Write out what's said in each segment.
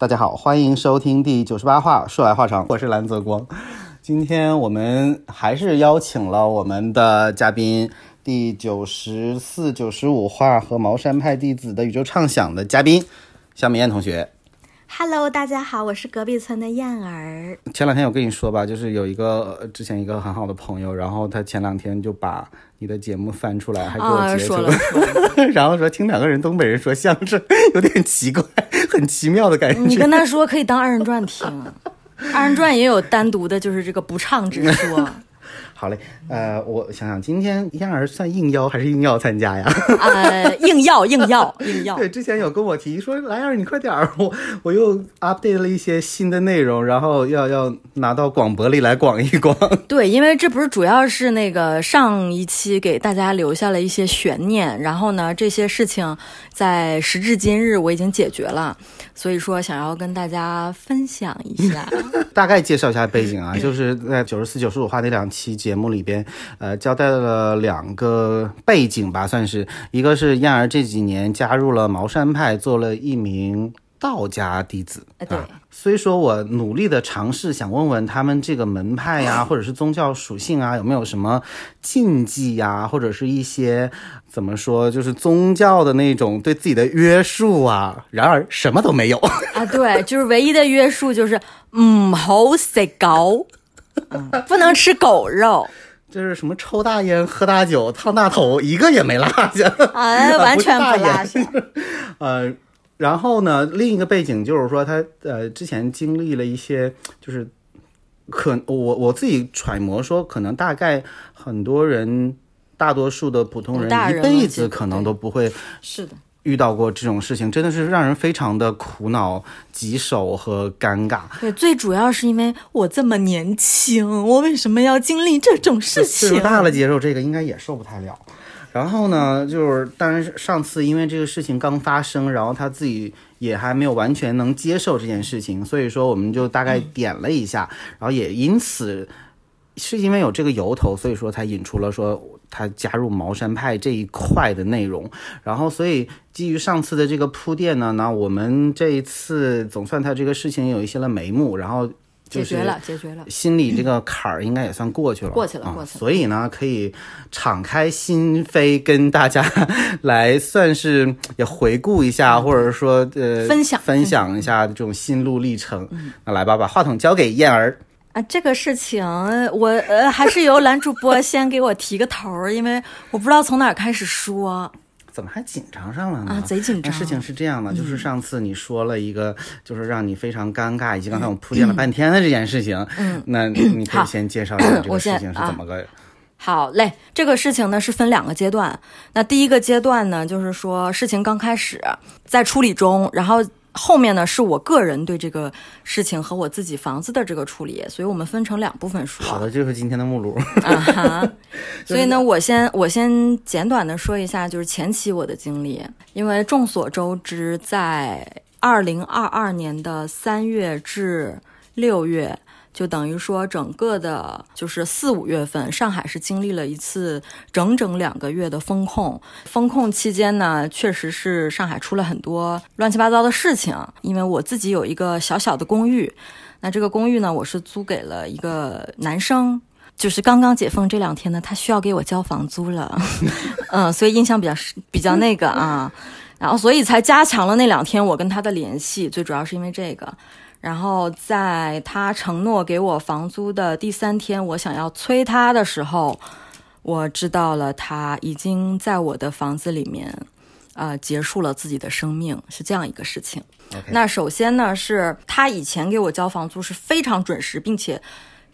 大家好，欢迎收听第九十八话。说来话长，我是蓝泽光。今天我们还是邀请了我们的嘉宾，第九十四、九十五话和茅山派弟子的宇宙畅想的嘉宾，夏美燕同学。Hello，大家好，我是隔壁村的燕儿。前两天我跟你说吧，就是有一个呃之前一个很好的朋友，然后他前两天就把你的节目翻出来，还给我啊，截图，说了，然后说听两个人东北人说相声有点奇怪，很奇妙的感觉。你跟他说可以当二人转听，二人转也有单独的，就是这个不唱之说。好嘞，呃，我想想，今天燕儿算应邀还是硬要参加呀？呃，硬要硬要硬要对，，之前有跟我提说，来燕儿你快点儿，我我又 update 了一些新的内容，然后要要拿到广播里来广一广。对，因为这不是主要是那个上一期给大家留下了一些悬念，然后呢，这些事情在时至今日我已经解决了，所以说想要跟大家分享一下。大概介绍一下背景啊，就是在九十四、九十五话那两期节目里边，呃，交代了两个背景吧，算是一个是燕儿这几年加入了茅山派，做了一名道家弟子。哎对所以说我努力的尝试想问问他们这个门派呀，或者是宗教属性啊，有没有什么禁忌呀，或者是一些怎么说，就是宗教的那种对自己的约束啊。然而什么都没有。啊，对，就是唯一的约束就是，嗯，好食狗，嗯，不能吃狗肉，就是什么抽大烟、喝大酒、烫大头，一个也没落下。啊，完全不落下。呃，然后呢，另一个背景就是说他呃之前经历了一些，就是可我我自己揣摩说，可能大概很多人。大多数的普通人一辈子可能都不会是的，遇到过这种事情，真的是让人非常的苦恼、棘手和尴尬。对，最主要是因为我这么年轻，我为什么要经历这种事情？岁数大了接受这个应该也受不太了。然后呢，就是当然是上次因为这个事情刚发生，然后他自己也还没有完全能接受这件事情，所以说我们就大概点了一下，然后也因此是因为有这个由头，所以说才引出了说他加入茅山派这一块的内容。然后所以基于上次的这个铺垫呢，那我们这一次总算他这个事情有一些了眉目，然后就是解决了，解决了。心里这个坎儿应该也算过去了，过去了啊过去了所以呢，可以敞开心扉跟大家来算是也回顾一下，或者说呃分享分享一下这种心路历程。那来吧，把话筒交给燕儿。啊，这个事情我呃还是由男主播 先给我提个头儿，因为我不知道从哪儿开始说怎么还紧张上了呢？啊，贼紧张。那事情是这样的，就是上次你说了一个，就是让你非常尴尬，以及刚才我们铺垫了半天的这件事情，嗯，那 你可以先介绍一下 这个事情是怎么个？好嘞，这个事情呢是分两个阶段。那第一个阶段呢，就是说事情刚开始在处理中，然后后面呢是我个人对这个事情和我自己房子的这个处理，所以我们分成两部分说。好的，这就是今天的目录。啊哈，所以呢，我先我先简短的说一下，就是前期我的经历，因为众所周知，在二零二二年的三月至六月。就等于说，整个的，就是四五月份，上海是经历了一次整整两个月的封控。封控期间呢，确实是上海出了很多乱七八糟的事情。因为我自己有一个小小的公寓，那这个公寓呢，我是租给了一个男生，就是刚刚解封这两天呢，他需要给我交房租了，嗯，所以印象比较比较那个啊，然后所以才加强了那两天我跟他的联系，最主要是因为这个。然后在他承诺给我房租的第三天，我想要催他的时候，我知道了他已经在我的房子里面，呃，结束了自己的生命，是这样一个事情。那首先呢，是他以前给我交房租是非常准时，并且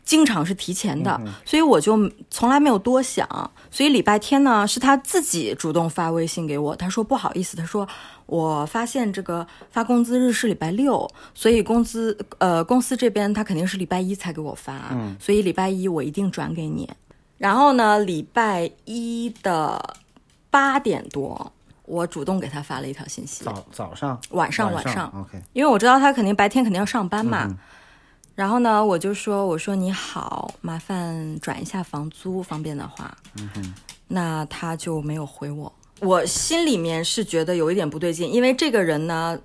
经常是提前的，所以我就从来没有多想。所以礼拜天呢，是他自己主动发微信给我，他说不好意思，他说我发现这个发工资日是礼拜六，所以工资呃公司这边他肯定是礼拜一才给我发，所以礼拜一我一定转给你。然后呢，礼拜一的八点多，我主动给他发了一条信息，早早上？晚上晚晚上 OK，因为我知道他肯定白天肯定要上班嘛。然后呢，我就说我说你好，麻烦转一下房租，方便的话。那他就没有回我。我心里面是觉得有一点不对劲，因为这个人呢，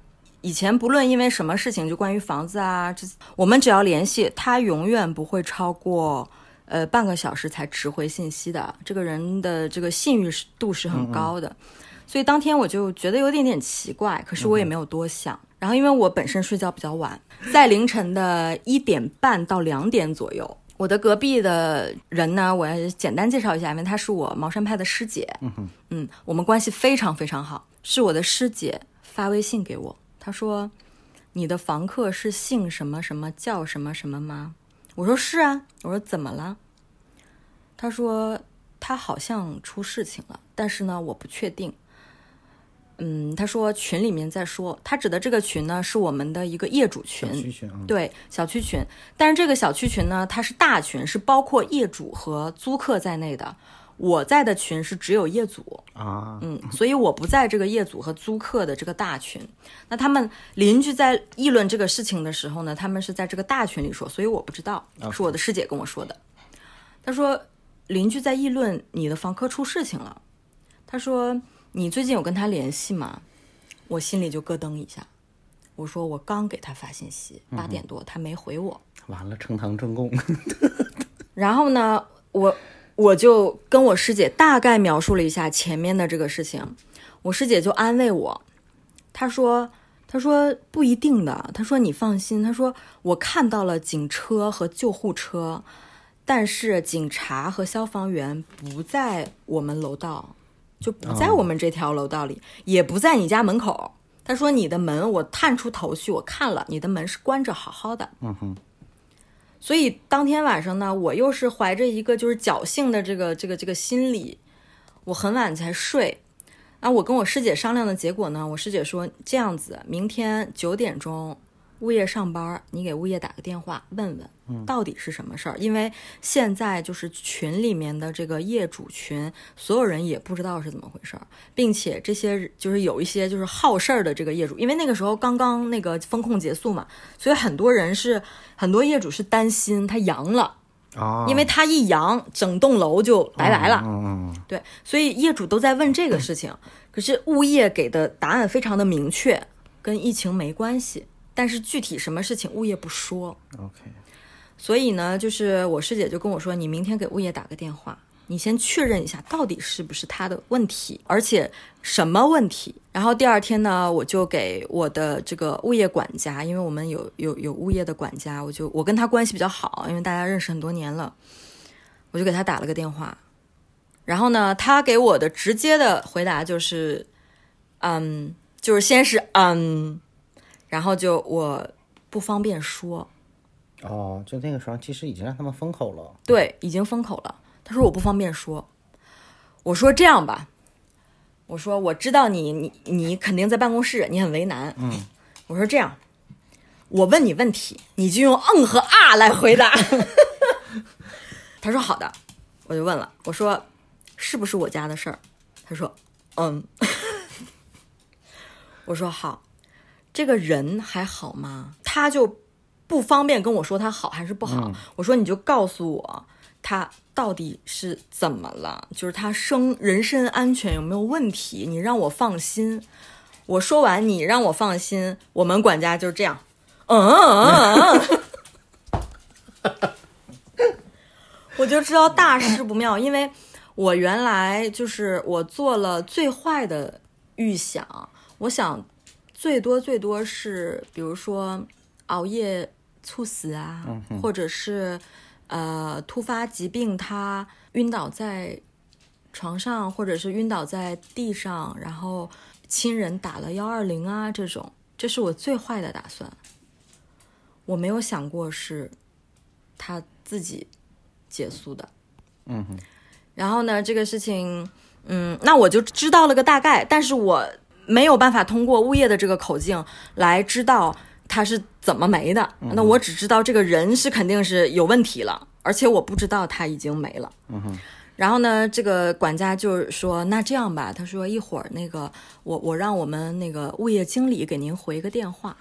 以前不论因为什么事情，就关于房子啊，这我们只要联系他，永远不会超过呃半个小时才迟回信息的。这个人的这个信誉度是很高的，所以当天我就觉得有点点奇怪，可是我也没有多想。然后因为我本身睡觉比较晚，在凌晨的一点半到两点左右，我的隔壁的人呢，我要简单介绍一下，因为她是我茅山派的师姐，嗯嗯，我们关系非常非常好，是我的师姐发微信给我。她说：“你的房客是姓什么什么叫什么什么吗？”我说：“是啊。”我说：“怎么了？”她说：“他好像出事情了，但是呢，我不确定。”嗯，他说群里面在说，他指的这个群呢是我们的一个业主群，对小区群。但是这个小区群呢，它是大群，是包括业主和租客在内的。我在的群是只有业主啊，嗯，所以我不在这个业主和租客的这个大群。那他们邻居在议论这个事情的时候呢，他们是在这个大群里说，所以我不知道，是我的师姐跟我说的。他说邻居在议论你的房客出事情了。他说你最近有跟他联系吗？我心里就咯噔一下。我说我刚给他发信息，八点多他没回我。完了，呈堂证供。然后呢，我。我就跟我师姐大概描述了一下前面的这个事情，我师姐就安慰我，她说：“她说不一定的，她说你放心，她说我看到了警车和救护车，但是警察和消防员不在我们楼道，就不在我们这条楼道里，也不在你家门口。他说你的门我探出头去，我看了，你的门是关着好好的。”嗯哼。所以当天晚上呢，我又是怀着一个就是侥幸的这个这个这个心理，我很晚才睡。啊，我跟我师姐商量的结果呢，我师姐说这样子，明天九点钟。物业上班，你给物业打个电话问问，到底是什么事儿？因为现在就是群里面的这个业主群，所有人也不知道是怎么回事儿，并且这些就是有一些就是好事儿的这个业主，因为那个时候刚刚那个风控结束嘛，所以很多人是很多业主是担心他阳了啊，因为他一阳，整栋楼就拜拜了。嗯对，所以业主都在问这个事情，可是物业给的答案非常的明确，跟疫情没关系。但是具体什么事情物业不说，OK。所以呢，就是我师姐就跟我说，你明天给物业打个电话，你先确认一下到底是不是他的问题，而且什么问题。然后第二天呢，我就给我的这个物业管家，因为我们有有有物业的管家，我就我跟他关系比较好，因为大家认识很多年了，我就给他打了个电话。然后呢，他给我的直接的回答就是，嗯，就是先是嗯。然后就我不方便说，哦，就那个时候其实已经让他们封口了。对，已经封口了。他说我不方便说。我说这样吧，我说我知道你你你肯定在办公室，你很为难。嗯，我说这样，我问你问题，你就用嗯和啊来回答。他说好的，我就问了，我说是不是我家的事儿？他说嗯。我说好。这个人还好吗？他就不方便跟我说他好还是不好。我说你就告诉我他到底是怎么了，就是他生人身安全有没有问题，你让我放心。我说完你让我放心，我们管家就是这样，嗯嗯嗯，我就知道大事不妙，因为我原来就是我做了最坏的预想，我想。最多最多是，比如说熬夜猝死啊，或者是呃突发疾病，他晕倒在床上，或者是晕倒在地上，然后亲人打了幺二零啊，这种，这是我最坏的打算。我没有想过是他自己结束的。嗯哼。然后呢，这个事情，嗯，那我就知道了个大概，但是我。没有办法通过物业的这个口径来知道他是怎么没的，那我只知道这个人是肯定是有问题了，而且我不知道他已经没了。嗯哼。然后呢，这个管家就是说，那这样吧，他说一会儿那个我我让我们那个物业经理给您回个电话，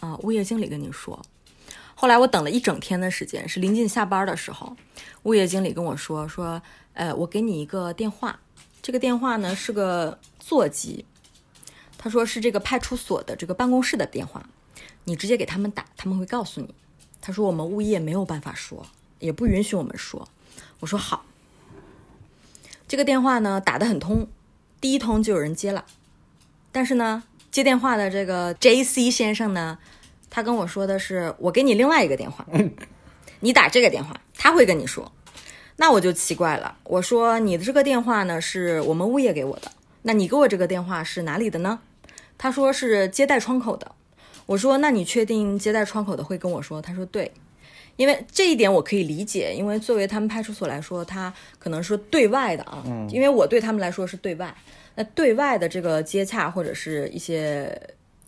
啊，物业经理跟您说。后来我等了一整天的时间，是临近下班的时候，物业经理跟我说说，呃，我给你一个电话，这个电话呢是个座机。他说是这个派出所的这个办公室的电话，你直接给他们打，他们会告诉你。他说我们物业没有办法说，也不允许我们说。我说好。这个电话呢打得很通，第一通就有人接了，但是呢接电话的这个 J C 先生呢，他跟我说的是我给你另外一个电话，你打这个电话，他会跟你说。那我就奇怪了，我说你的这个电话呢是我们物业给我的，那你给我这个电话是哪里的呢？他说是接待窗口的。我说那你确定接待窗口的会跟我说？他说对，因为这一点我可以理解，因为作为他们派出所来说，他可能是对外的啊，因为我对他们来说是对外，那对外的这个接洽或者是一些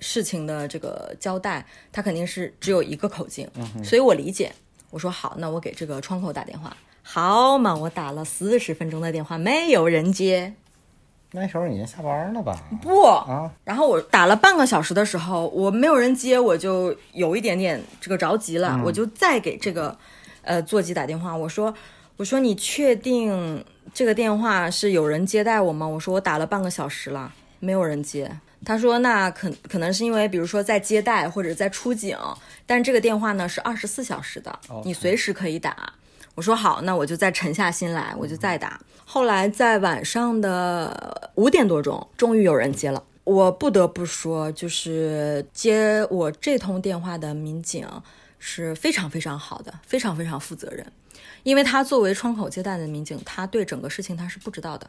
事情的这个交代，他肯定是只有一个口径，所以我理解。我说好，那我给这个窗口打电话。好嘛，我打了四十分钟的电话，没有人接。那时候已经下班了吧？不啊。然后我打了半个小时的时候，我没有人接，我就有一点点这个着急了，我就再给这个呃座机打电话。我说，我说你确定这个电话是有人接待我吗？我说我打了半个小时了，没有人接。他说那可可能是因为比如说在接待或者在出警，但这个电话呢是二十四小时的，你随时可以打。我说好，那我就再沉下心来，我就再打。后来在晚上的五点多钟，终于有人接了。我不得不说，就是接我这通电话的民警是非常非常好的，非常非常负责任。因为他作为窗口接待的民警，他对整个事情他是不知道的。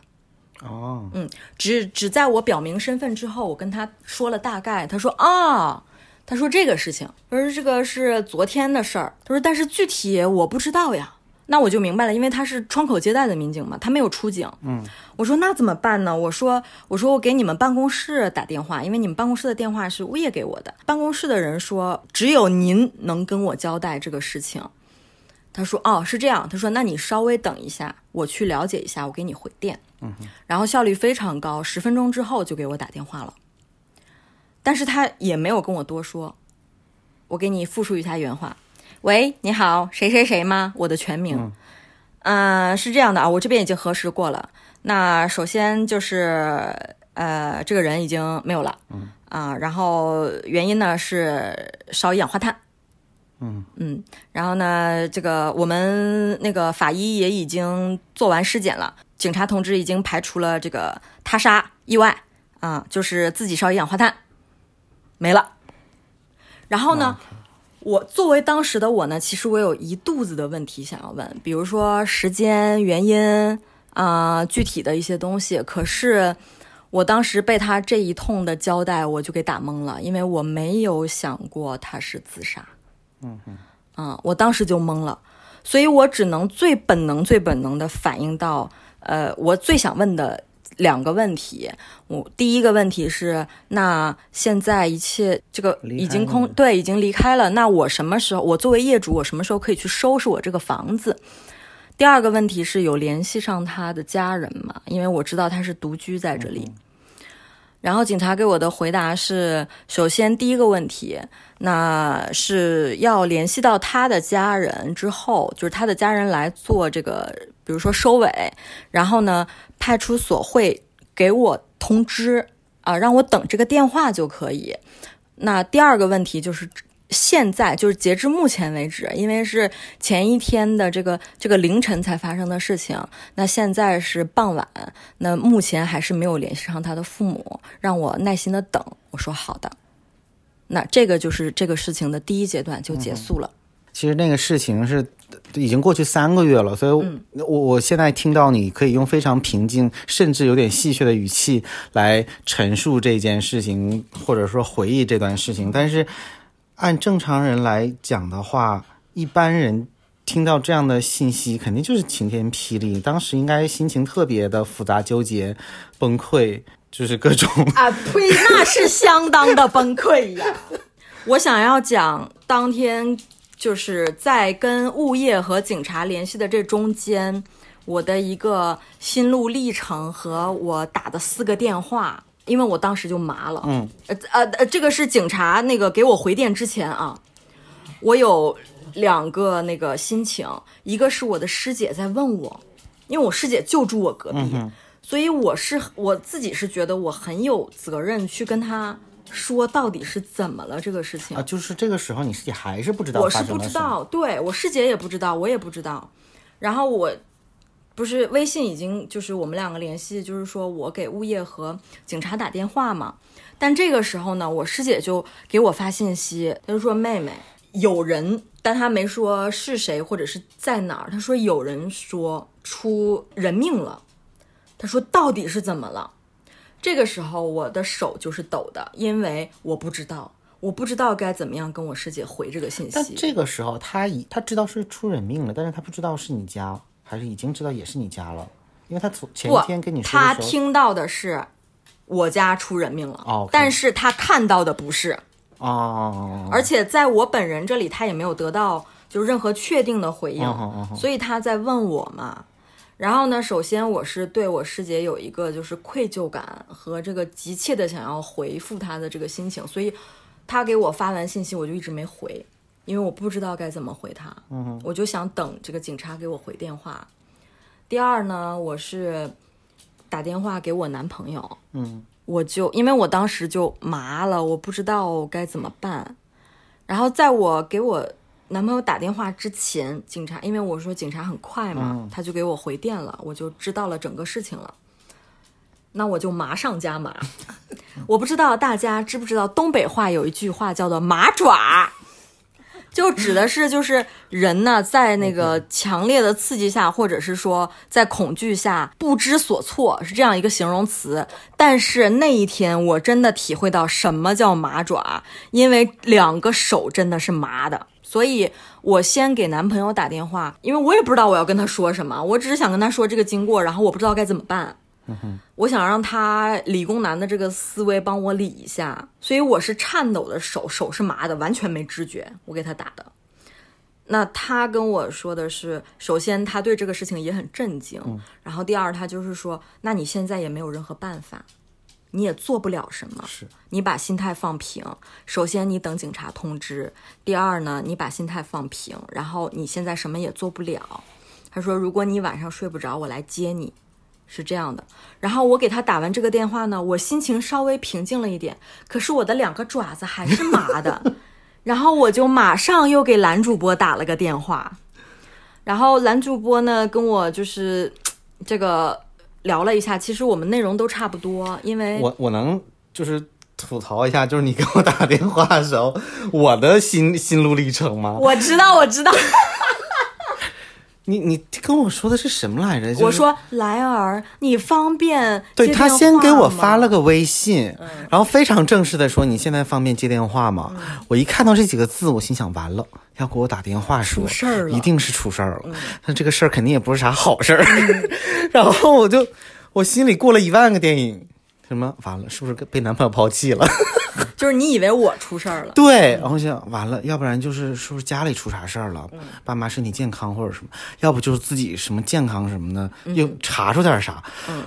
哦，嗯，只只在我表明身份之后，我跟他说了大概，他说啊，他说这个事情，他说这个是昨天的事儿，他说但是具体我不知道呀。那我就明白了，因为他是窗口接待的民警嘛，他没有出警。嗯，我说那怎么办呢？我说我说我给你们办公室打电话，因为你们办公室的电话是物业给我的。办公室的人说只有您能跟我交代这个事情。他说哦是这样，他说那你稍微等一下，我去了解一下，我给你回电。嗯，然后效率非常高，十分钟之后就给我打电话了。但是他也没有跟我多说，我给你复述一下原话。喂，你好，谁谁谁吗？我的全名，嗯，是这样的啊，我这边已经核实过了。那首先就是，呃，这个人已经没有了，嗯啊，然后原因呢是烧一氧化碳，嗯嗯，然后呢，这个我们那个法医也已经做完尸检了，警察同志已经排除了这个他杀意外啊，就是自己烧一氧化碳没了。然后呢？我作为当时的我呢，其实我有一肚子的问题想要问，比如说时间、原因啊，具体的一些东西。可是我当时被他这一通的交代，我就给打懵了，因为我没有想过他是自杀。嗯嗯，啊，我当时就懵了，所以我只能最本能、最本能的反应到，呃，我最想问的。两个问题，我第一个问题是，那现在一切这个已经空，对，已经离开了。那我什么时候，我作为业主，我什么时候可以去收拾我这个房子？第二个问题是有联系上他的家人吗？因为我知道他是独居在这里。然后警察给我的回答是：首先第一个问题，那是要联系到他的家人之后，就是他的家人来做这个，比如说收尾，然后呢。派出所会给我通知啊，让我等这个电话就可以。那第二个问题就是，现在就是截至目前为止，因为是前一天的这个这个凌晨才发生的事情，那现在是傍晚，那目前还是没有联系上他的父母，让我耐心的等。我说好的，那这个就是这个事情的第一阶段就结束了。其实那个事情是已经过去三个月了，所以我我现在听到你可以用非常平静，甚至有点戏谑的语气来陈述这件事情，或者说回忆这段事情。但是按正常人来讲的话，一般人听到这样的信息，肯定就是晴天霹雳，当时应该心情特别的复杂、纠结、崩溃，就是各种 啊呸，那是相当的崩溃呀！我想要讲当天。就是在跟物业和警察联系的这中间，我的一个心路历程和我打的四个电话，因为我当时就麻了。嗯，呃呃呃，这个是警察那个给我回电之前啊，我有两个那个心情，一个是我的师姐在问我，因为我师姐就住我隔壁，所以我是我自己是觉得我很有责任去跟他说到底是怎么了这个事情啊，就是这个时候你师姐还是不知道，我是不知道，对我师姐也不知道，我也不知道。然后我不是微信已经就是我们两个联系，就是说我给物业和警察打电话嘛。但这个时候呢，我师姐就给我发信息，她就说妹妹有人，但她没说是谁或者是在哪儿。她说有人说出人命了，她说到底是怎么了？这个时候我的手就是抖的，因为我不知道，我不知道该怎么样跟我师姐回这个信息。但这个时候他已他知道是出人命了，但是他不知道是你家还是已经知道也是你家了，因为他从前天跟你说他听到的是我家出人命了，哦，但是他看到的不是哦，而且在我本人这里他也没有得到就任何确定的回应，所以他在问我嘛。然后呢，首先我是对我师姐有一个就是愧疚感和这个急切的想要回复她的这个心情，所以她给我发完信息，我就一直没回，因为我不知道该怎么回她。嗯，我就想等这个警察给我回电话。第二呢，我是打电话给我男朋友，嗯，我就因为我当时就麻了，我不知道该怎么办。然后在我给我。男朋友打电话之前，警察因为我说警察很快嘛，他就给我回电了，我就知道了整个事情了。那我就麻上加麻。我不知道大家知不知道东北话有一句话叫做“麻爪”，就指的是就是人呢在那个强烈的刺激下，或者是说在恐惧下不知所措，是这样一个形容词。但是那一天我真的体会到什么叫麻爪，因为两个手真的是麻的。所以，我先给男朋友打电话，因为我也不知道我要跟他说什么，我只是想跟他说这个经过，然后我不知道该怎么办。我想让他理工男的这个思维帮我理一下，所以我是颤抖的手，手是麻的，完全没知觉。我给他打的，那他跟我说的是，首先他对这个事情也很震惊，然后第二他就是说，那你现在也没有任何办法。你也做不了什么，是你把心态放平。首先，你等警察通知；第二呢，你把心态放平。然后你现在什么也做不了。他说，如果你晚上睡不着，我来接你，是这样的。然后我给他打完这个电话呢，我心情稍微平静了一点，可是我的两个爪子还是麻的。然后我就马上又给男主播打了个电话，然后男主播呢跟我就是这个。聊了一下，其实我们内容都差不多，因为我我能就是吐槽一下，就是你给我打电话的时候，我的心心路历程吗？我知道，我知道。你你跟我说的是什么来着？我说莱儿，你方便对他先给我发了个微信，然后非常正式的说你现在方便接电话吗？我一看到这几个字，我心想完了，要给我打电话说事儿了，一定是出事儿了。那这个事儿肯定也不是啥好事儿。然后我就我心里过了一万个电影，什么完了，是不是被男朋友抛弃了？就是你以为我出事儿了，对，然后想完了，要不然就是是不是家里出啥事儿了，爸妈身体健康或者什么，要不就是自己什么健康什么的又查出点啥，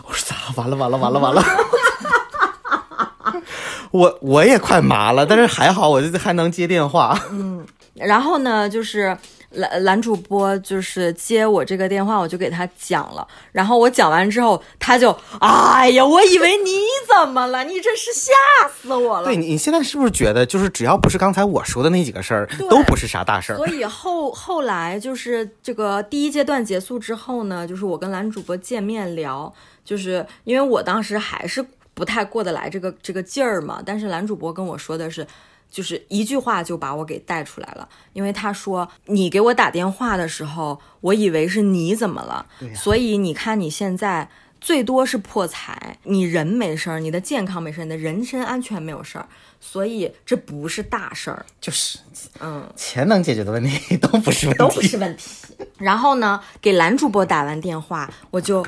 我说咋完了完了完了完了，我我也快麻了，但是还好我还能接电话，嗯，然后呢就是。男男主播就是接我这个电话，我就给他讲了。然后我讲完之后，他就，哎呀，我以为你怎么了？你这是吓死我了。对你，你现在是不是觉得，就是只要不是刚才我说的那几个事儿，都不是啥大事儿？所以后后来就是这个第一阶段结束之后呢，就是我跟男主播见面聊，就是因为我当时还是不太过得来这个这个劲儿嘛。但是男主播跟我说的是。就是一句话就把我给带出来了，因为他说你给我打电话的时候，我以为是你怎么了，所以你看你现在最多是破财，你人没事儿，你的健康没事儿，你的人身安全没有事儿，所以这不是大事儿，就是，嗯，钱能解决的问题 都不是问题，都不是问题。然后呢，给男主播打完电话，我就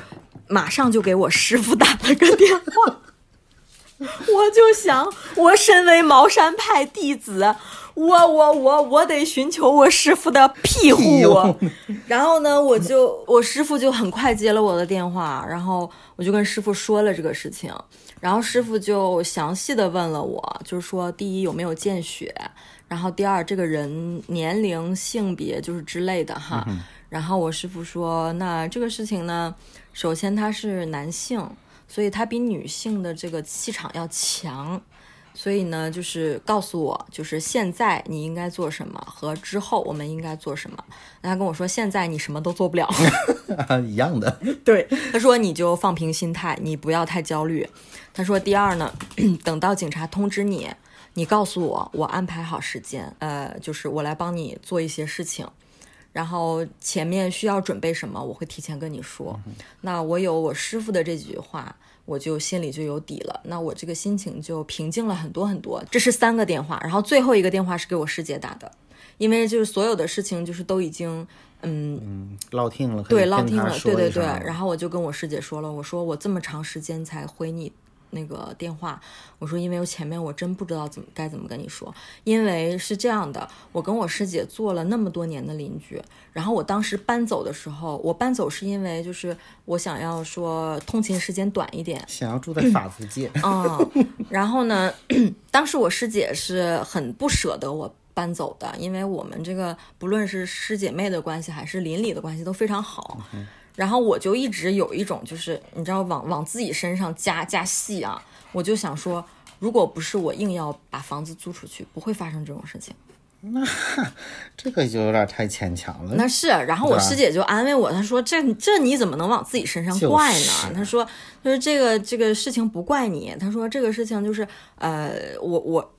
马上就给我师傅打了个电话。我就想，我身为茅山派弟子，我我我我得寻求我师傅的庇护。然后呢，我就我师傅就很快接了我的电话，然后我就跟师傅说了这个事情，然后师傅就详细的问了我，就是说第一有没有见血，然后第二这个人年龄、性别就是之类的哈。然后我师傅说，那这个事情呢，首先他是男性。所以它比女性的这个气场要强。所以呢，就是告诉我，就是现在你应该做什么，和之后我们应该做什么。那他跟我说，现在你什么都做不了，一样的。对，他说你就放平心态，你不要太焦虑。他说第二呢，等到警察通知你，你告诉我，我安排好时间，呃，就是我来帮你做一些事情。然后前面需要准备什么，我会提前跟你说。那我有我师傅的这几句话。我就心里就有底了，那我这个心情就平静了很多很多。这是三个电话，然后最后一个电话是给我师姐打的，因为就是所有的事情就是都已经嗯嗯落听了，对落听了，对对对。然后我就跟我师姐说了，我说我这么长时间才回你。那个电话，我说，因为我前面我真不知道怎么该怎么跟你说，因为是这样的，我跟我师姐做了那么多年的邻居，然后我当时搬走的时候，我搬走是因为就是我想要说通勤时间短一点，想要住在法租界，嗯，然后呢，当时我师姐是很不舍得我搬走的，因为我们这个不论是师姐妹的关系还是邻里的关系都非常好。然后我就一直有一种，就是你知道，往往自己身上加加戏啊。我就想说，如果不是我硬要把房子租出去，不会发生这种事情。那这个就有点太牵强了。那是，然后我师姐就安慰我，她说：“这这你怎么能往自己身上怪呢？”她说：“就是这个这个事情不怪你。”她说：“这个事情就是呃，我我。”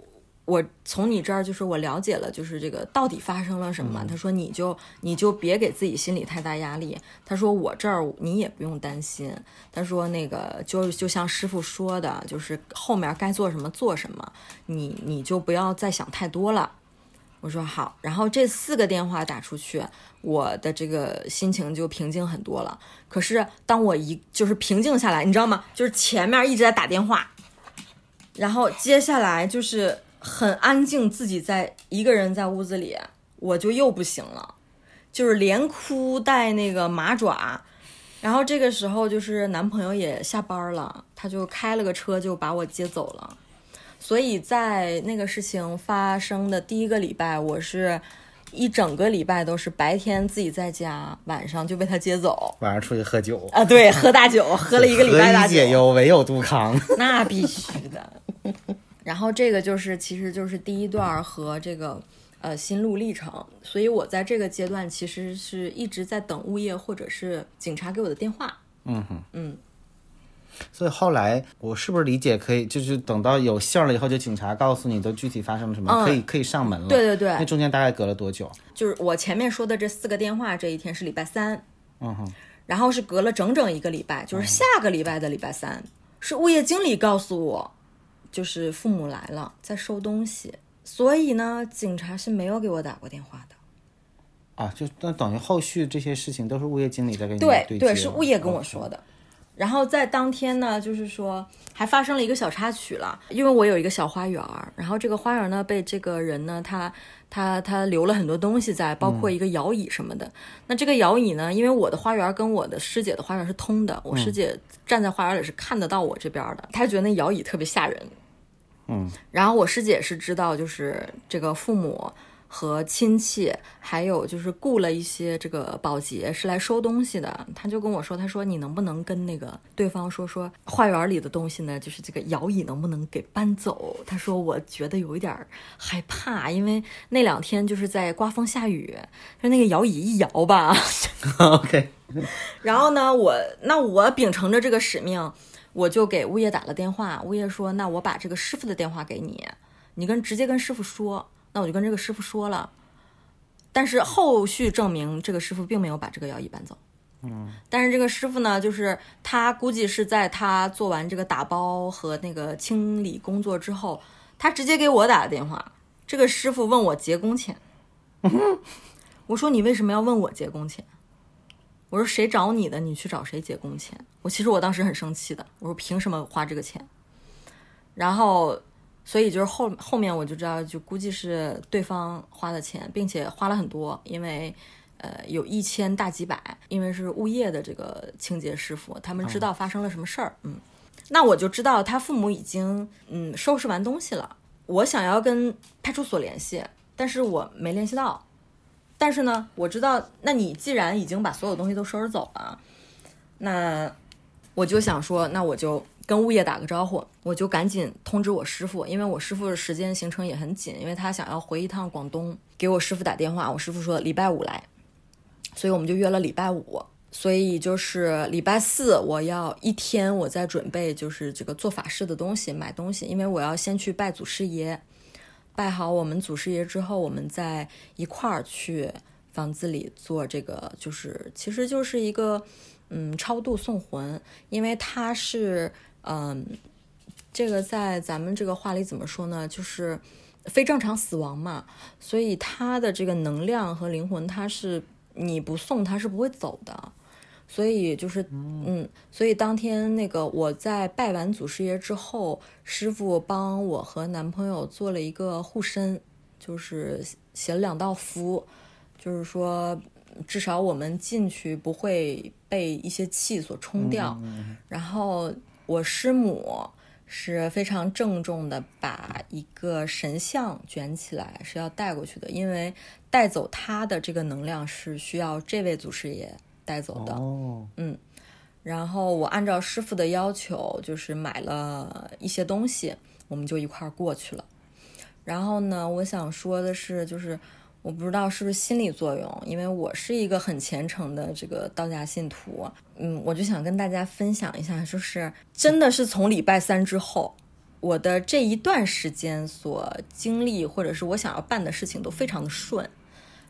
我从你这儿就是我了解了，就是这个到底发生了什么。他说你就你就别给自己心里太大压力。他说我这儿你也不用担心。他说那个就就像师傅说的，就是后面该做什么做什么，你你就不要再想太多了。我说好，然后这四个电话打出去，我的这个心情就平静很多了。可是当我一就是平静下来，你知道吗？就是前面一直在打电话，然后接下来就是。很安静，自己在一个人在屋子里，我就又不行了，就是连哭带那个麻爪。然后这个时候就是男朋友也下班了，他就开了个车就把我接走了。所以在那个事情发生的第一个礼拜，我是一整个礼拜都是白天自己在家，晚上就被他接走。晚上出去喝酒啊，对，喝大酒，喝了一个礼拜大酒。解忧，唯有杜康。那必须的。然后这个就是，其实就是第一段和这个，呃，心路历程。所以我在这个阶段其实是一直在等物业或者是警察给我的电话。嗯哼，嗯。所以后来我是不是理解可以，就是等到有信儿了以后，就警察告诉你都具体发生了什么，可以可以上门了。对对对。那中间大概隔了多久？就是我前面说的这四个电话，这一天是礼拜三。嗯哼。然后是隔了整整一个礼拜，就是下个礼拜的礼拜三，是物业经理告诉我。就是父母来了，在收东西，所以呢，警察是没有给我打过电话的。啊，就那等于后续这些事情都是物业经理在跟你对对，是物业跟我说的。然后在当天呢，就是说还发生了一个小插曲了，因为我有一个小花园，然后这个花园呢被这个人呢他他他留了很多东西在，包括一个摇椅什么的。那这个摇椅呢，因为我的花园跟我的师姐的花园是通的，我师姐站在花园里是看得到我这边的，她觉得那摇椅特别吓人。嗯，然后我师姐是知道，就是这个父母和亲戚，还有就是雇了一些这个保洁是来收东西的。他就跟我说，他说你能不能跟那个对方说说花园里的东西呢？就是这个摇椅能不能给搬走？他说我觉得有一点害怕，因为那两天就是在刮风下雨，就那个摇椅一摇吧。OK。然后呢，我那我秉承着这个使命。我就给物业打了电话，物业说：“那我把这个师傅的电话给你，你跟直接跟师傅说。”那我就跟这个师傅说了，但是后续证明这个师傅并没有把这个摇椅搬走。嗯，但是这个师傅呢，就是他估计是在他做完这个打包和那个清理工作之后，他直接给我打的电话。这个师傅问我结工钱，我说：“你为什么要问我结工钱？”我说谁找你的，你去找谁结工钱。我其实我当时很生气的，我说凭什么花这个钱？然后，所以就是后后面我就知道，就估计是对方花的钱，并且花了很多，因为呃有一千大几百，因为是物业的这个清洁师傅，他们知道发生了什么事儿。嗯，那我就知道他父母已经嗯收拾完东西了。我想要跟派出所联系，但是我没联系到。但是呢，我知道，那你既然已经把所有东西都收拾走了，那我就想说，那我就跟物业打个招呼，我就赶紧通知我师傅，因为我师傅的时间行程也很紧，因为他想要回一趟广东，给我师傅打电话，我师傅说礼拜五来，所以我们就约了礼拜五。所以就是礼拜四，我要一天我在准备，就是这个做法事的东西，买东西，因为我要先去拜祖师爷，拜好我们祖师爷之后，我们再一块儿去房子里做这个，就是其实就是一个嗯超度送魂，因为它是嗯这个在咱们这个话里怎么说呢，就是非正常死亡嘛，所以他的这个能量和灵魂，他是你不送他是不会走的。所以就是，嗯，所以当天那个我在拜完祖师爷之后，师傅帮我和男朋友做了一个护身，就是写了两道符，就是说至少我们进去不会被一些气所冲掉。然后我师母是非常郑重的把一个神像卷起来是要带过去的，因为带走他的这个能量是需要这位祖师爷。带走的，嗯，然后我按照师傅的要求，就是买了一些东西，我们就一块儿过去了。然后呢，我想说的是，就是我不知道是不是心理作用，因为我是一个很虔诚的这个道家信徒，嗯，我就想跟大家分享一下，就是真的是从礼拜三之后，我的这一段时间所经历或者是我想要办的事情都非常的顺。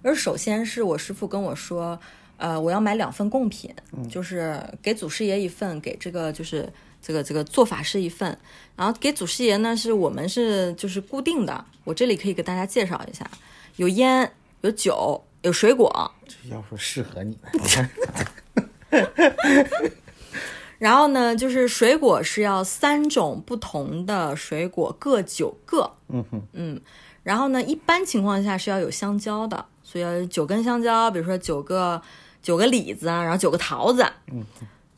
而首先是我师傅跟我说。呃，我要买两份贡品，就是给祖师爷一份，给这个就是这个这个做法师一份。然后给祖师爷呢，是我们是就是固定的。我这里可以给大家介绍一下，有烟，有酒，有水果。这要说适合你们。然后呢，就是水果是要三种不同的水果，各九个。嗯哼，嗯。然后呢，一般情况下是要有香蕉的，所以要九根香蕉，比如说九个。九个李子啊，然后九个桃子，嗯，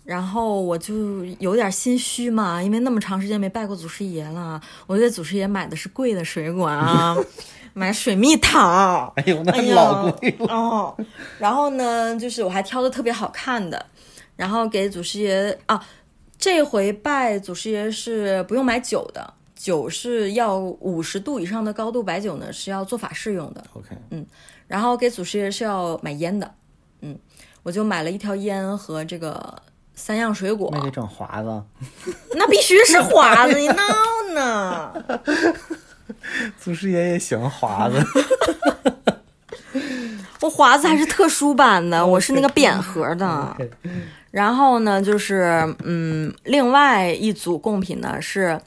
然后我就有点心虚嘛，因为那么长时间没拜过祖师爷了，我给祖师爷买的是贵的水果啊，买水蜜桃，哎呦，那老贵了哦。然后呢，就是我还挑的特别好看的，然后给祖师爷啊，这回拜祖师爷是不用买酒的，酒是要五十度以上的高度白酒呢，是要做法事用的。OK，嗯，然后给祖师爷是要买烟的。嗯，我就买了一条烟和这个三样水果。那得整华子？那必须是华子，你闹呢？祖师爷也喜欢华子。我华子还是特殊版的，我是那个扁盒的。然后呢，就是嗯，另外一组贡品呢是，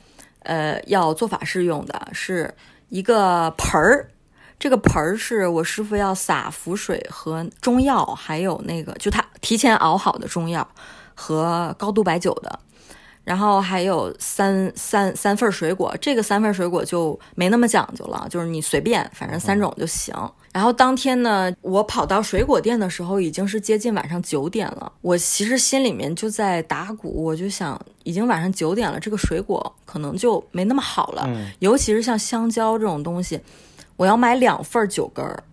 呃，要做法事用的，是一个盆儿。这个盆儿是我师傅要撒符水和中药，还有那个就他提前熬好的中药和高度白酒的，然后还有三三三份水果。这个三份水果就没那么讲究了，就是你随便，反正三种就行。然后当天呢，我跑到水果店的时候已经是接近晚上九点了。我其实心里面就在打鼓，我就想，已经晚上九点了，这个水果可能就没那么好了，尤其是像香蕉这种东西。我要买两份九根儿，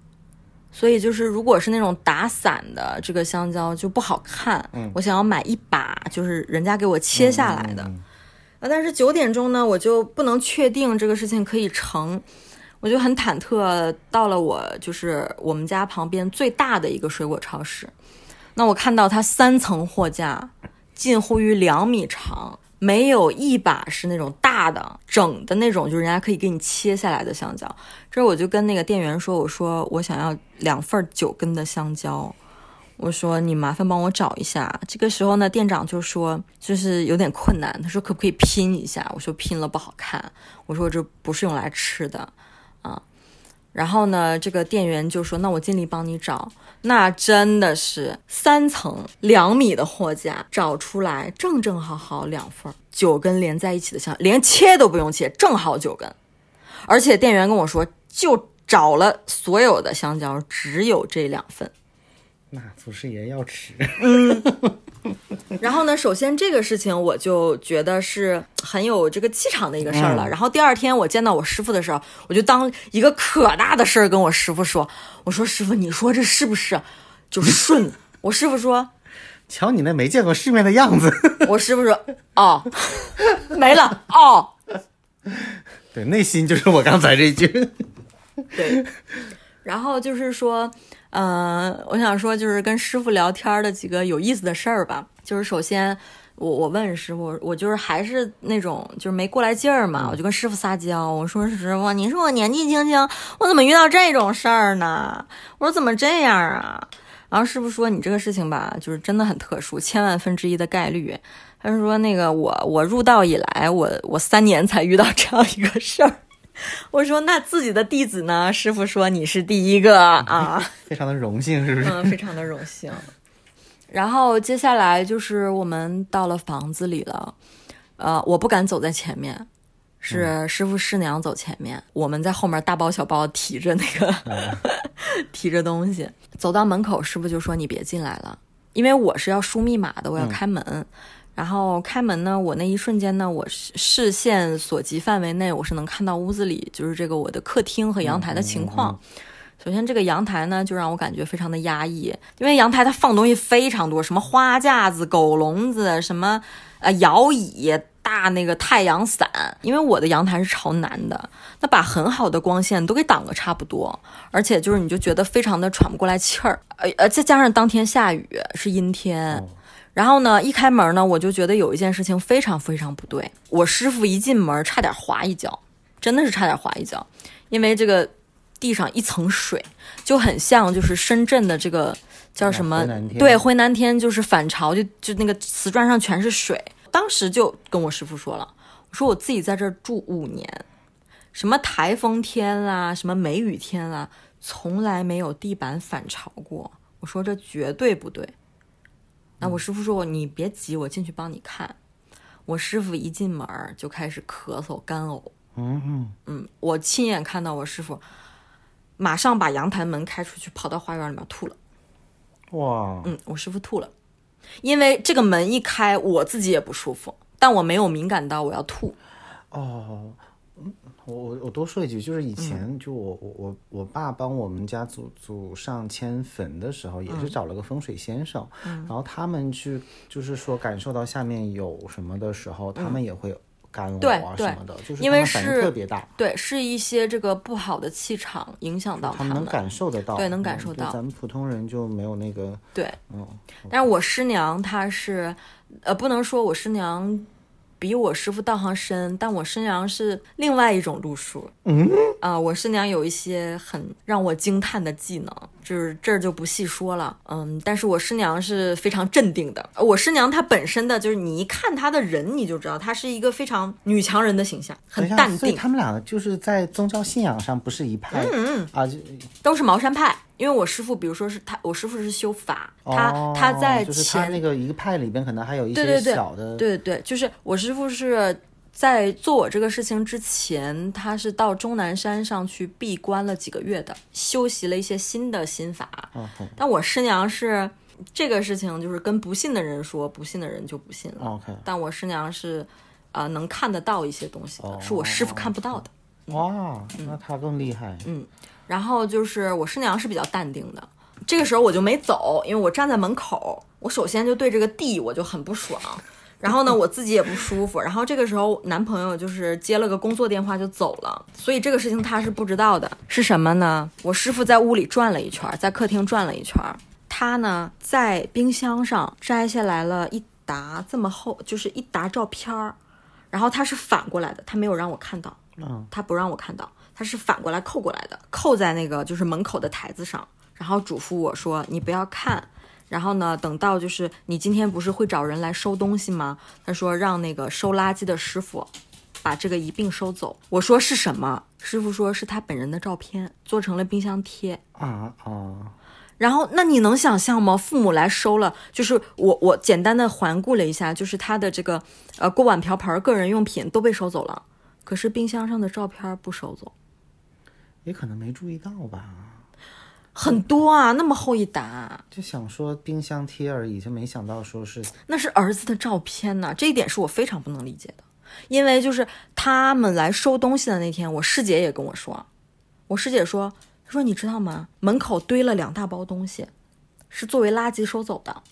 所以就是如果是那种打散的这个香蕉就不好看。嗯，我想要买一把，就是人家给我切下来的。啊，但是九点钟呢，我就不能确定这个事情可以成，我就很忐忑。到了我就是我们家旁边最大的一个水果超市，那我看到它三层货架，近乎于两米长。没有一把是那种大的整的那种，就是人家可以给你切下来的香蕉。这我就跟那个店员说：“我说我想要两份九根的香蕉。”我说：“你麻烦帮我找一下。”这个时候呢，店长就说：“就是有点困难。”他说：“可不可以拼一下？”我说：“拼了不好看。”我说：“这不是用来吃的啊。”然后呢，这个店员就说：“那我尽力帮你找。”那真的是三层两米的货架，找出来正正好好两份九根连在一起的香，连切都不用切，正好九根。而且店员跟我说，就找了所有的香蕉，只有这两份。那祖师爷要吃。嗯。然后呢，首先这个事情我就觉得是很有这个气场的一个事儿了。然后第二天我见到我师傅的时候，我就当一个可大的事儿跟我师傅说：“我说师傅，你说这是不是就顺？” 我师傅说：“瞧你那没见过世面的样子。我师傅说：“哦，没了哦。”对，内心就是我刚才这句。对，然后就是说，嗯，我想说，就是跟师傅聊天的几个有意思的事儿吧。就是首先，我我问师傅，我就是还是那种就是没过来劲儿嘛，我就跟师傅撒娇，我说师傅，你说我年纪轻轻，我怎么遇到这种事儿呢？我说怎么这样啊？然后师傅说，你这个事情吧，就是真的很特殊，千万分之一的概率。他说那个我我入道以来，我我三年才遇到这样一个事儿。我说那自己的弟子呢？师傅说你是第一个啊，非常的荣幸，是不是？嗯，非常的荣幸。然后接下来就是我们到了房子里了，呃，我不敢走在前面，是师傅师娘走前面，我们在后面大包小包提着那个 提着东西，走到门口，师傅就说你别进来了，因为我是要输密码的，我要开门。然后开门呢，我那一瞬间呢，我视线所及范围内，我是能看到屋子里就是这个我的客厅和阳台的情况。首先，这个阳台呢，就让我感觉非常的压抑，因为阳台它放东西非常多，什么花架子、狗笼子，什么呃摇椅、大那个太阳伞。因为我的阳台是朝南的，那把很好的光线都给挡个差不多，而且就是你就觉得非常的喘不过来气儿，呃呃，再加上当天下雨是阴天。然后呢，一开门呢，我就觉得有一件事情非常非常不对。我师傅一进门，差点滑一跤，真的是差点滑一跤，因为这个地上一层水，就很像就是深圳的这个叫什么？对，回南天就是反潮，就就那个瓷砖上全是水。当时就跟我师傅说了，我说我自己在这儿住五年，什么台风天啦，什么梅雨天啦，从来没有地板反潮过。我说这绝对不对。那我师傅说：“你别急，我进去帮你看。”我师傅一进门就开始咳嗽干呕。嗯嗯嗯，我亲眼看到我师傅马上把阳台门开出去，跑到花园里面吐了。哇！嗯，我师傅吐了，因为这个门一开，我自己也不舒服，但我没有敏感到我要吐。哦。我我我多说一句，就是以前就我我我我爸帮我们家祖祖上迁坟的时候，也是找了个风水先生，然后他们去就是说感受到下面有什么的时候，他们也会干呕啊什么的，就是因为是特别大，对，是一些这个不好的气场影响到他们，能感受得到，对，能感受到，咱们普通人就没有那个，对，嗯，但是我师娘她是，呃，不能说我师娘。比我师傅道行深，但我师娘是另外一种路数。嗯啊，我师娘有一些很让我惊叹的技能，就是这儿就不细说了。嗯，但是我师娘是非常镇定的。我师娘她本身的就是你一看她的人，你就知道她是一个非常女强人的形象，很淡定。他们俩就是在宗教信仰上不是一派。嗯嗯啊，就都是茅山派。因为我师傅，比如说是他，我师傅是修法，他他在就是他那个一个派里边可能还有一些小的，对对对，就是我师傅是在做我这个事情之前，他是到终南山上去闭关了几个月的，修习了一些新的心法。但我师娘是这个事情，就是跟不信的人说，不信的人就不信了。OK，但我师娘是呃能看得到一些东西的，是我师傅看不到的。哇，那他更厉害。嗯。然后就是我师娘是比较淡定的，这个时候我就没走，因为我站在门口，我首先就对这个地我就很不爽，然后呢我自己也不舒服，然后这个时候男朋友就是接了个工作电话就走了，所以这个事情他是不知道的，是什么呢？我师傅在屋里转了一圈，在客厅转了一圈，他呢在冰箱上摘下来了一沓这么厚，就是一沓照片儿，然后他是反过来的，他没有让我看到，嗯，他不让我看到。他是反过来扣过来的，扣在那个就是门口的台子上，然后嘱咐我说：“你不要看。”然后呢，等到就是你今天不是会找人来收东西吗？他说让那个收垃圾的师傅把这个一并收走。我说是什么？师傅说是他本人的照片，做成了冰箱贴啊啊。然后那你能想象吗？父母来收了，就是我我简单的环顾了一下，就是他的这个呃锅碗瓢盆、个人用品都被收走了，可是冰箱上的照片不收走。也可能没注意到吧，很多啊，那么厚一沓，就想说冰箱贴而已，就没想到说是那是儿子的照片呢。这一点是我非常不能理解的，因为就是他们来收东西的那天，我师姐也跟我说，我师姐说，她说你知道吗？门口堆了两大包东西，是作为垃圾收走的。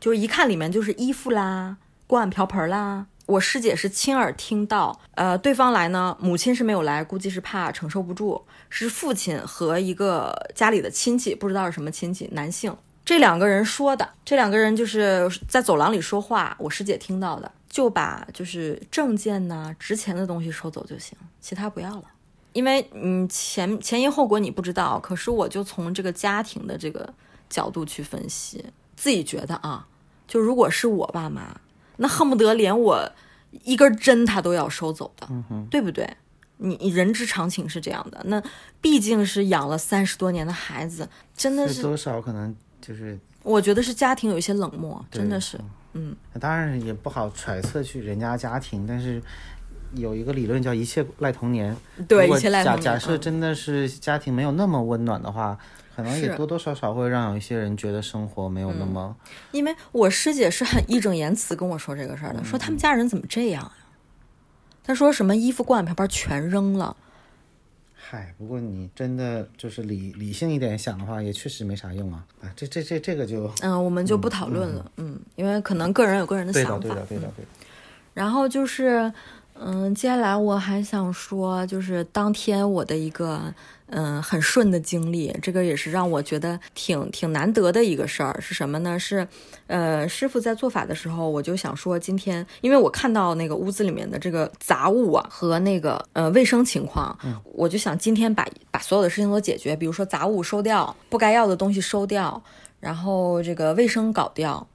就是一看里面就是衣服啦、锅碗瓢盆啦。我师姐是亲耳听到，呃，对方来呢，母亲是没有来，估计是怕承受不住，是父亲和一个家里的亲戚，不知道是什么亲戚，男性，这两个人说的，这两个人就是在走廊里说话，我师姐听到的，就把就是证件呐、值钱的东西收走就行，其他不要了，因为嗯前前因后果你不知道，可是我就从这个家庭的这个角度去分析，自己觉得啊，就如果是我爸妈。那恨不得连我一根针他都要收走的，对不对？你你人之常情是这样的。那毕竟是养了三十多年的孩子，真的是多少可能就是，我觉得是家庭有一些冷漠，真的是，嗯。当然也不好揣测去人家家庭，但是有一个理论叫一切赖童年。对，一切赖童年。假假设真的是家庭没有那么温暖的话。可能也多多少少会让有一些人觉得生活没有那么，因为我师姐是很义正言辞跟我说这个事儿的，说他们家人怎么这样呀？他说什么衣服、锅碗瓢盆全扔了。嗨，不过你真的就是理理性一点想的话，也确实没啥用啊。啊，这这这这个就嗯，我们就不讨论了。嗯，因为可能个人有个人的想法。对的，对的，对的，对的。然后就是。嗯，接下来我还想说，就是当天我的一个嗯很顺的经历，这个也是让我觉得挺挺难得的一个事儿，是什么呢？是呃师傅在做法的时候，我就想说，今天因为我看到那个屋子里面的这个杂物啊和那个呃卫生情况，我就想今天把把所有的事情都解决，比如说杂物收掉，不该要的东西收掉，然后这个卫生搞掉。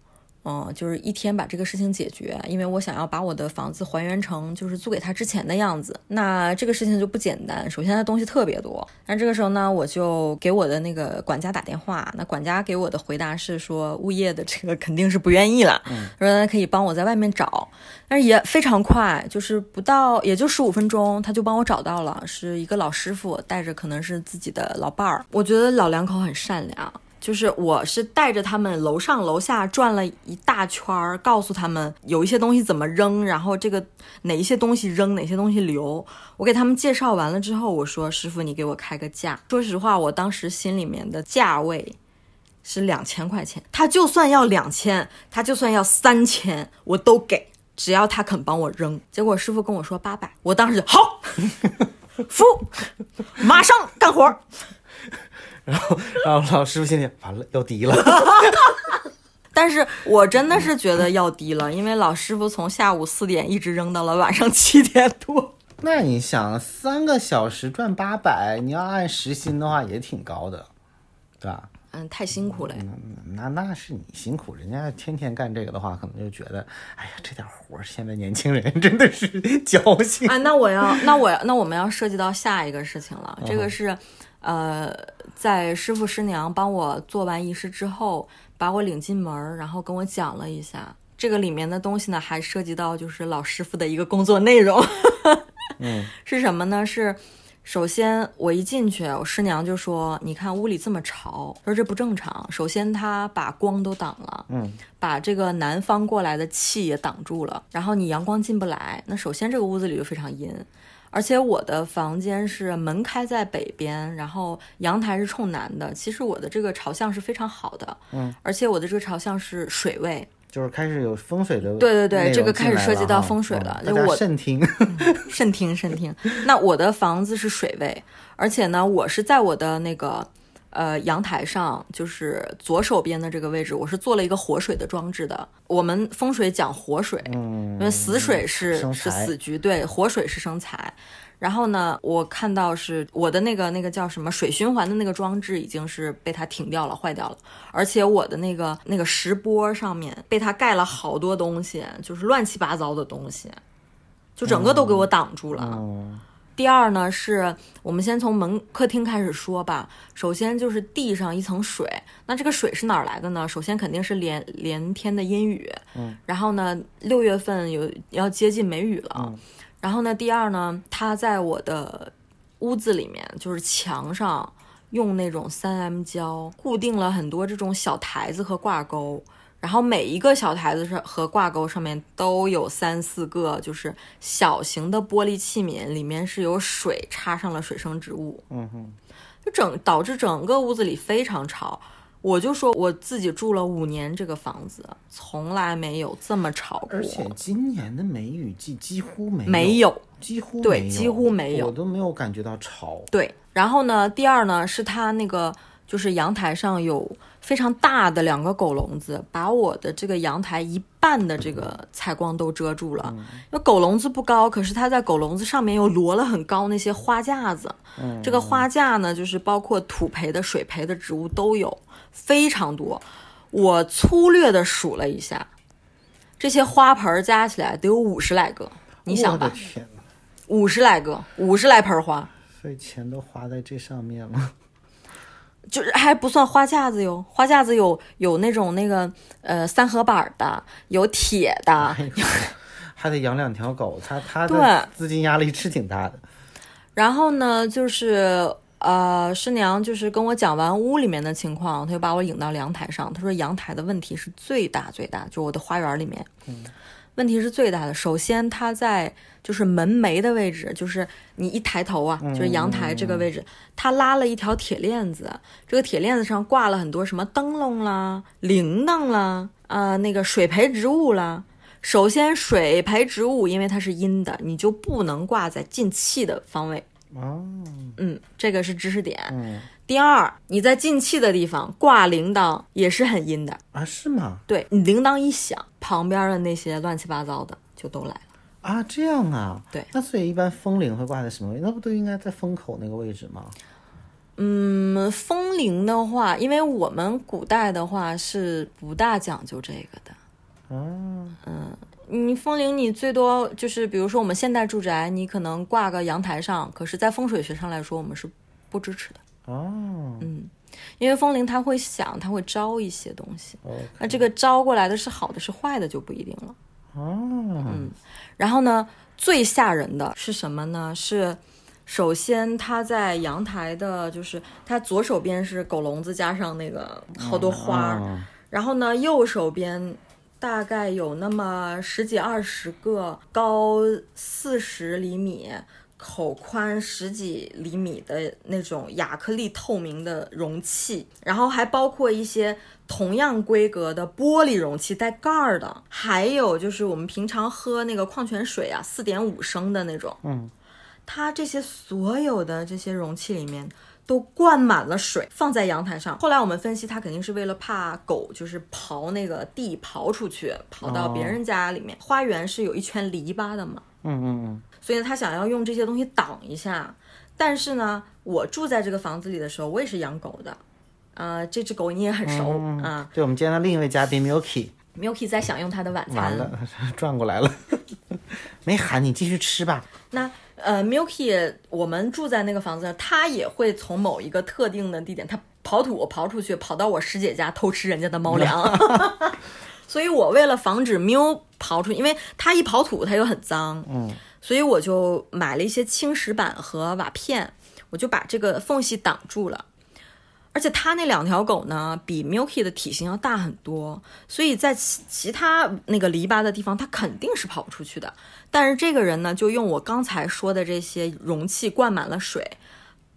嗯，就是一天把这个事情解决，因为我想要把我的房子还原成就是租给他之前的样子。那这个事情就不简单，首先他东西特别多。那这个时候呢，我就给我的那个管家打电话，那管家给我的回答是说，物业的这个肯定是不愿意了，说他可以帮我在外面找，但是也非常快，就是不到也就十五分钟，他就帮我找到了，是一个老师傅带着可能是自己的老伴儿。我觉得老两口很善良。就是我是带着他们楼上楼下转了一大圈儿，告诉他们有一些东西怎么扔，然后这个哪一些东西扔，哪些东西留。我给他们介绍完了之后，我说：“师傅，你给我开个价。”说实话，我当时心里面的价位是两千块钱。他就算要两千，他就算要三千，我都给，只要他肯帮我扔。结果师傅跟我说八百，我当时就好，服，马上干活。然后，然后老师傅心里完了，要低了。但是我真的是觉得要低了，因为老师傅从下午四点一直扔到了晚上七点多。那你想，三个小时赚八百，你要按时薪的话也挺高的，对吧？嗯，太辛苦了。那那是你辛苦，人家天天干这个的话，可能就觉得，哎呀，这点活现在年轻人 真的是矫情。哎，那我要，那我那我们要涉及到下一个事情了，这个是。呃，在师傅师娘帮我做完仪式之后，把我领进门，然后跟我讲了一下这个里面的东西呢，还涉及到就是老师傅的一个工作内容。嗯，是什么呢？是首先我一进去，我师娘就说：“你看屋里这么潮，说这不正常。首先他把光都挡了，嗯，把这个南方过来的气也挡住了，然后你阳光进不来。那首先这个屋子里就非常阴。”而且我的房间是门开在北边，然后阳台是冲南的。其实我的这个朝向是非常好的，嗯，而且我的这个朝向是水位，就是开始有风水的。对对对，这个开始涉及到风水了。就我慎听，慎听，慎听。那我的房子是水位，而且呢，我是在我的那个。呃，阳台上就是左手边的这个位置，我是做了一个活水的装置的。我们风水讲活水，因为死水是是死局，对，活水是生财。然后呢，我看到是我的那个那个叫什么水循环的那个装置已经是被它停掉了，坏掉了。而且我的那个那个石钵上面被它盖了好多东西，就是乱七八糟的东西，就整个都给我挡住了。第二呢，是我们先从门客厅开始说吧。首先就是地上一层水，那这个水是哪儿来的呢？首先肯定是连连天的阴雨，嗯，然后呢，六月份有要接近梅雨了，然后呢，第二呢，它在我的屋子里面，就是墙上用那种三 M 胶固定了很多这种小台子和挂钩。然后每一个小台子上和挂钩上面都有三四个，就是小型的玻璃器皿，里面是有水插上了水生植物。嗯哼，就整导致整个屋子里非常潮。我就说我自己住了五年这个房子，从来没有这么潮过。而且今年的梅雨季几乎没没有，几乎对，几乎没有，我都没有感觉到潮。对，然后呢，第二呢，是它那个就是阳台上有非常大的两个狗笼子，把我的这个阳台一半的这个采光都遮住了。因为狗笼子不高，可是它在狗笼子上面又摞了很高那些花架子。嗯，这个花架呢，就是包括土培的、水培的植物都有。非常多，我粗略的数了一下，这些花盆加起来得有五十来个。你想吧，五十来个，五十来盆花，所以钱都花在这上面了。就是还不算花架子哟，花架子有有那种那个呃三合板的，有铁的，还得养两条狗，他他的资金压力是挺大的。然后呢，就是。呃，师娘就是跟我讲完屋里面的情况，她就把我引到阳台上。她说阳台的问题是最大最大，就我的花园里面，问题是最大的。首先，它在就是门楣的位置，就是你一抬头啊，就是阳台这个位置，它拉了一条铁链子，这个铁链子上挂了很多什么灯笼啦、铃铛啦，啊，那个水培植物啦。首先，水培植物因为它是阴的，你就不能挂在进气的方位。哦，嗯，这个是知识点。嗯，第二，你在进气的地方挂铃铛也是很阴的啊？是吗？对，你铃铛一响，旁边的那些乱七八糟的就都来了啊？这样啊？对，那所以一般风铃会挂在什么位置？那不都应该在风口那个位置吗？嗯，风铃的话，因为我们古代的话是不大讲究这个的。哦，嗯。你风铃，你最多就是，比如说我们现代住宅，你可能挂个阳台上，可是，在风水学上来说，我们是不支持的。哦，嗯，因为风铃它会响，它会招一些东西。哦，那这个招过来的是好的是坏的就不一定了。哦，嗯，然后呢，最吓人的是什么呢？是首先它在阳台的，就是它左手边是狗笼子加上那个好多花，然后呢，右手边。大概有那么十几二十个高四十厘米、口宽十几厘米的那种亚克力透明的容器，然后还包括一些同样规格的玻璃容器带盖儿的，还有就是我们平常喝那个矿泉水啊，四点五升的那种。嗯，它这些所有的这些容器里面。都灌满了水，放在阳台上。后来我们分析，它肯定是为了怕狗就是刨那个地刨出去，跑到别人家里面。花园是有一圈篱笆的嘛？嗯嗯嗯。所以他想要用这些东西挡一下。但是呢，我住在这个房子里的时候，我也是养狗的。呃，这只狗你也很熟啊。对，我们今天的另一位嘉宾 Milky。Milky 在享用他的晚餐。完了，转过来了。没喊你继续吃吧。那。呃，Milky，我们住在那个房子上，它也会从某一个特定的地点，他刨土刨出去，跑到我师姐家偷吃人家的猫粮。所以我为了防止喵跑出去，因为它一刨土它又很脏，嗯，所以我就买了一些青石板和瓦片，我就把这个缝隙挡住了。而且它那两条狗呢，比 Milky 的体型要大很多，所以在其其他那个篱笆的地方，它肯定是跑不出去的。但是这个人呢，就用我刚才说的这些容器灌满了水，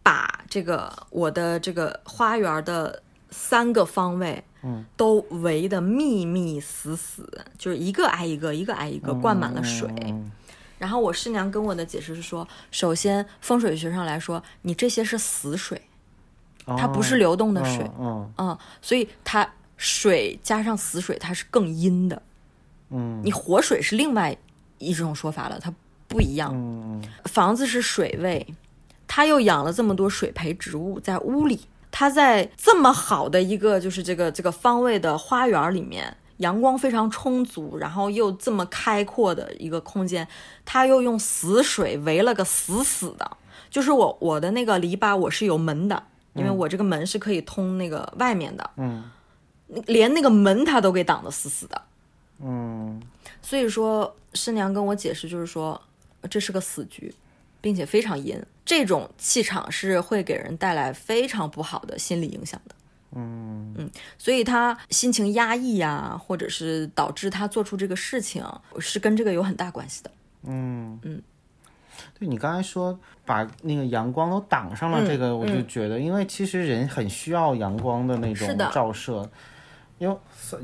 把这个我的这个花园的三个方位，嗯，都围得密密死死，就是一个挨一个，一个挨一个灌满了水。然后我师娘跟我的解释是说，首先风水学上来说，你这些是死水。它不是流动的水，嗯，所以它水加上死水，它是更阴的，嗯，你活水是另外一种说法了，它不一样，嗯。房子是水位，它又养了这么多水培植物在屋里，它在这么好的一个就是这个这个方位的花园里面，阳光非常充足，然后又这么开阔的一个空间，它又用死水围了个死死的，就是我我的那个篱笆我是有门的。因为我这个门是可以通那个外面的，嗯，连那个门它都给挡得死死的，嗯，所以说师娘跟我解释就是说这是个死局，并且非常阴，这种气场是会给人带来非常不好的心理影响的，嗯。嗯，所以他心情压抑呀，或者是导致他做出这个事情，是跟这个有很大关系的，嗯。嗯。对你刚才说把那个阳光都挡上了，这个我就觉得，因为其实人很需要阳光的那种照射。因为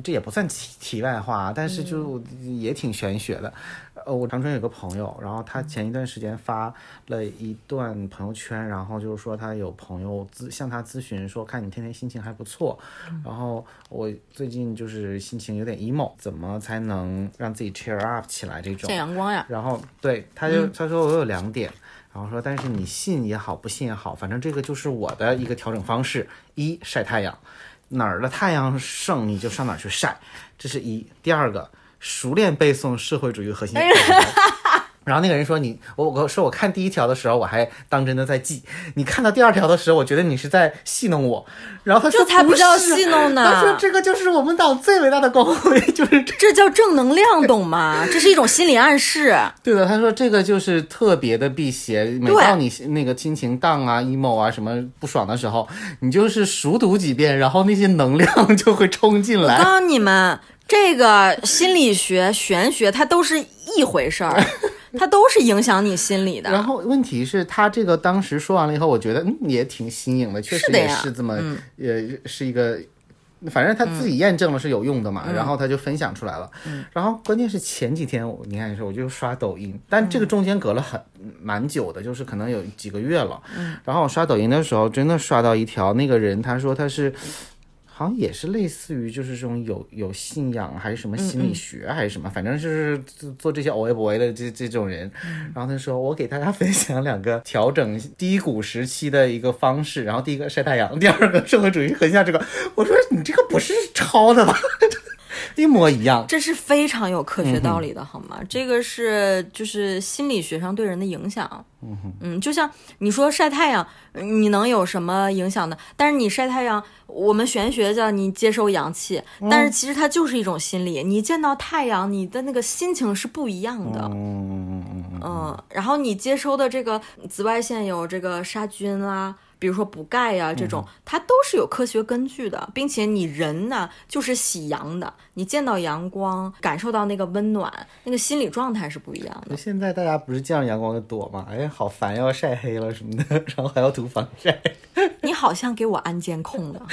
这也不算题题外话，但是就也挺玄学的。呃，我长春有个朋友，然后他前一段时间发了一段朋友圈，然后就是说他有朋友咨向他咨询说，看你天天心情还不错，然后我最近就是心情有点 emo，怎么才能让自己 cheer up 起来？这种见阳光呀。然后对，他就他说我有两点，然后说但是你信也好，不信也好，反正这个就是我的一个调整方式：一晒太阳。哪儿的太阳盛，你就上哪儿去晒，这是一。第二个，熟练背诵社会主义核心。然后那个人说：“你我我说我看第一条的时候，我还当真的在记。你看到第二条的时候，我觉得你是在戏弄我。”然后他说：“这才不叫戏弄呢。”他说：“这个就是我们党最伟大的光辉，就是这叫正能量，懂吗？这是一种心理暗示。”对的，他说这个就是特别的辟邪。每到你那个心情荡啊、emo 啊什么不爽的时候，你就是熟读几遍，然后那些能量就会冲进来。我告诉你们，这个心理学、玄学，它都是一回事儿。它都是影响你心理的。然后问题是，他这个当时说完了以后，我觉得嗯也挺新颖的，确实也是这么，呃，是一个，反正他自己验证了是有用的嘛，然后他就分享出来了。然后关键是前几天，你看是我就刷抖音，但这个中间隔了很蛮久的，就是可能有几个月了。然后我刷抖音的时候，真的刷到一条，那个人他说他是。好像也是类似于就是这种有有信仰还是什么心理学还是什么，反正就是做这些 oaoa 的这这种人。然后他说我给大家分享两个调整低谷时期的一个方式。然后第一个晒太阳，第二个社会主义横向这个。我说你这个不是抄的吧？一模一样，这是非常有科学道理的，好吗？这个是就是心理学上对人的影响。嗯嗯，就像你说晒太阳，你能有什么影响呢？但是你晒太阳，我们玄学叫你接收阳气，但是其实它就是一种心理。你见到太阳，你的那个心情是不一样的。嗯嗯嗯嗯。然后你接收的这个紫外线有这个杀菌啦。比如说补钙呀，这种它都是有科学根据的，并且你人呢就是喜阳的，你见到阳光，感受到那个温暖，那个心理状态是不一样的。现在大家不是见到阳光就躲吗？哎，好烦，要晒黑了什么的，然后还要涂防晒。你好像给我安监控了，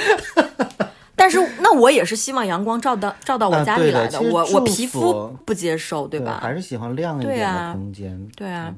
但是那我也是希望阳光照到照到我家里来的，我我皮肤不接受，对吧？还是喜欢亮一点的空间。对啊。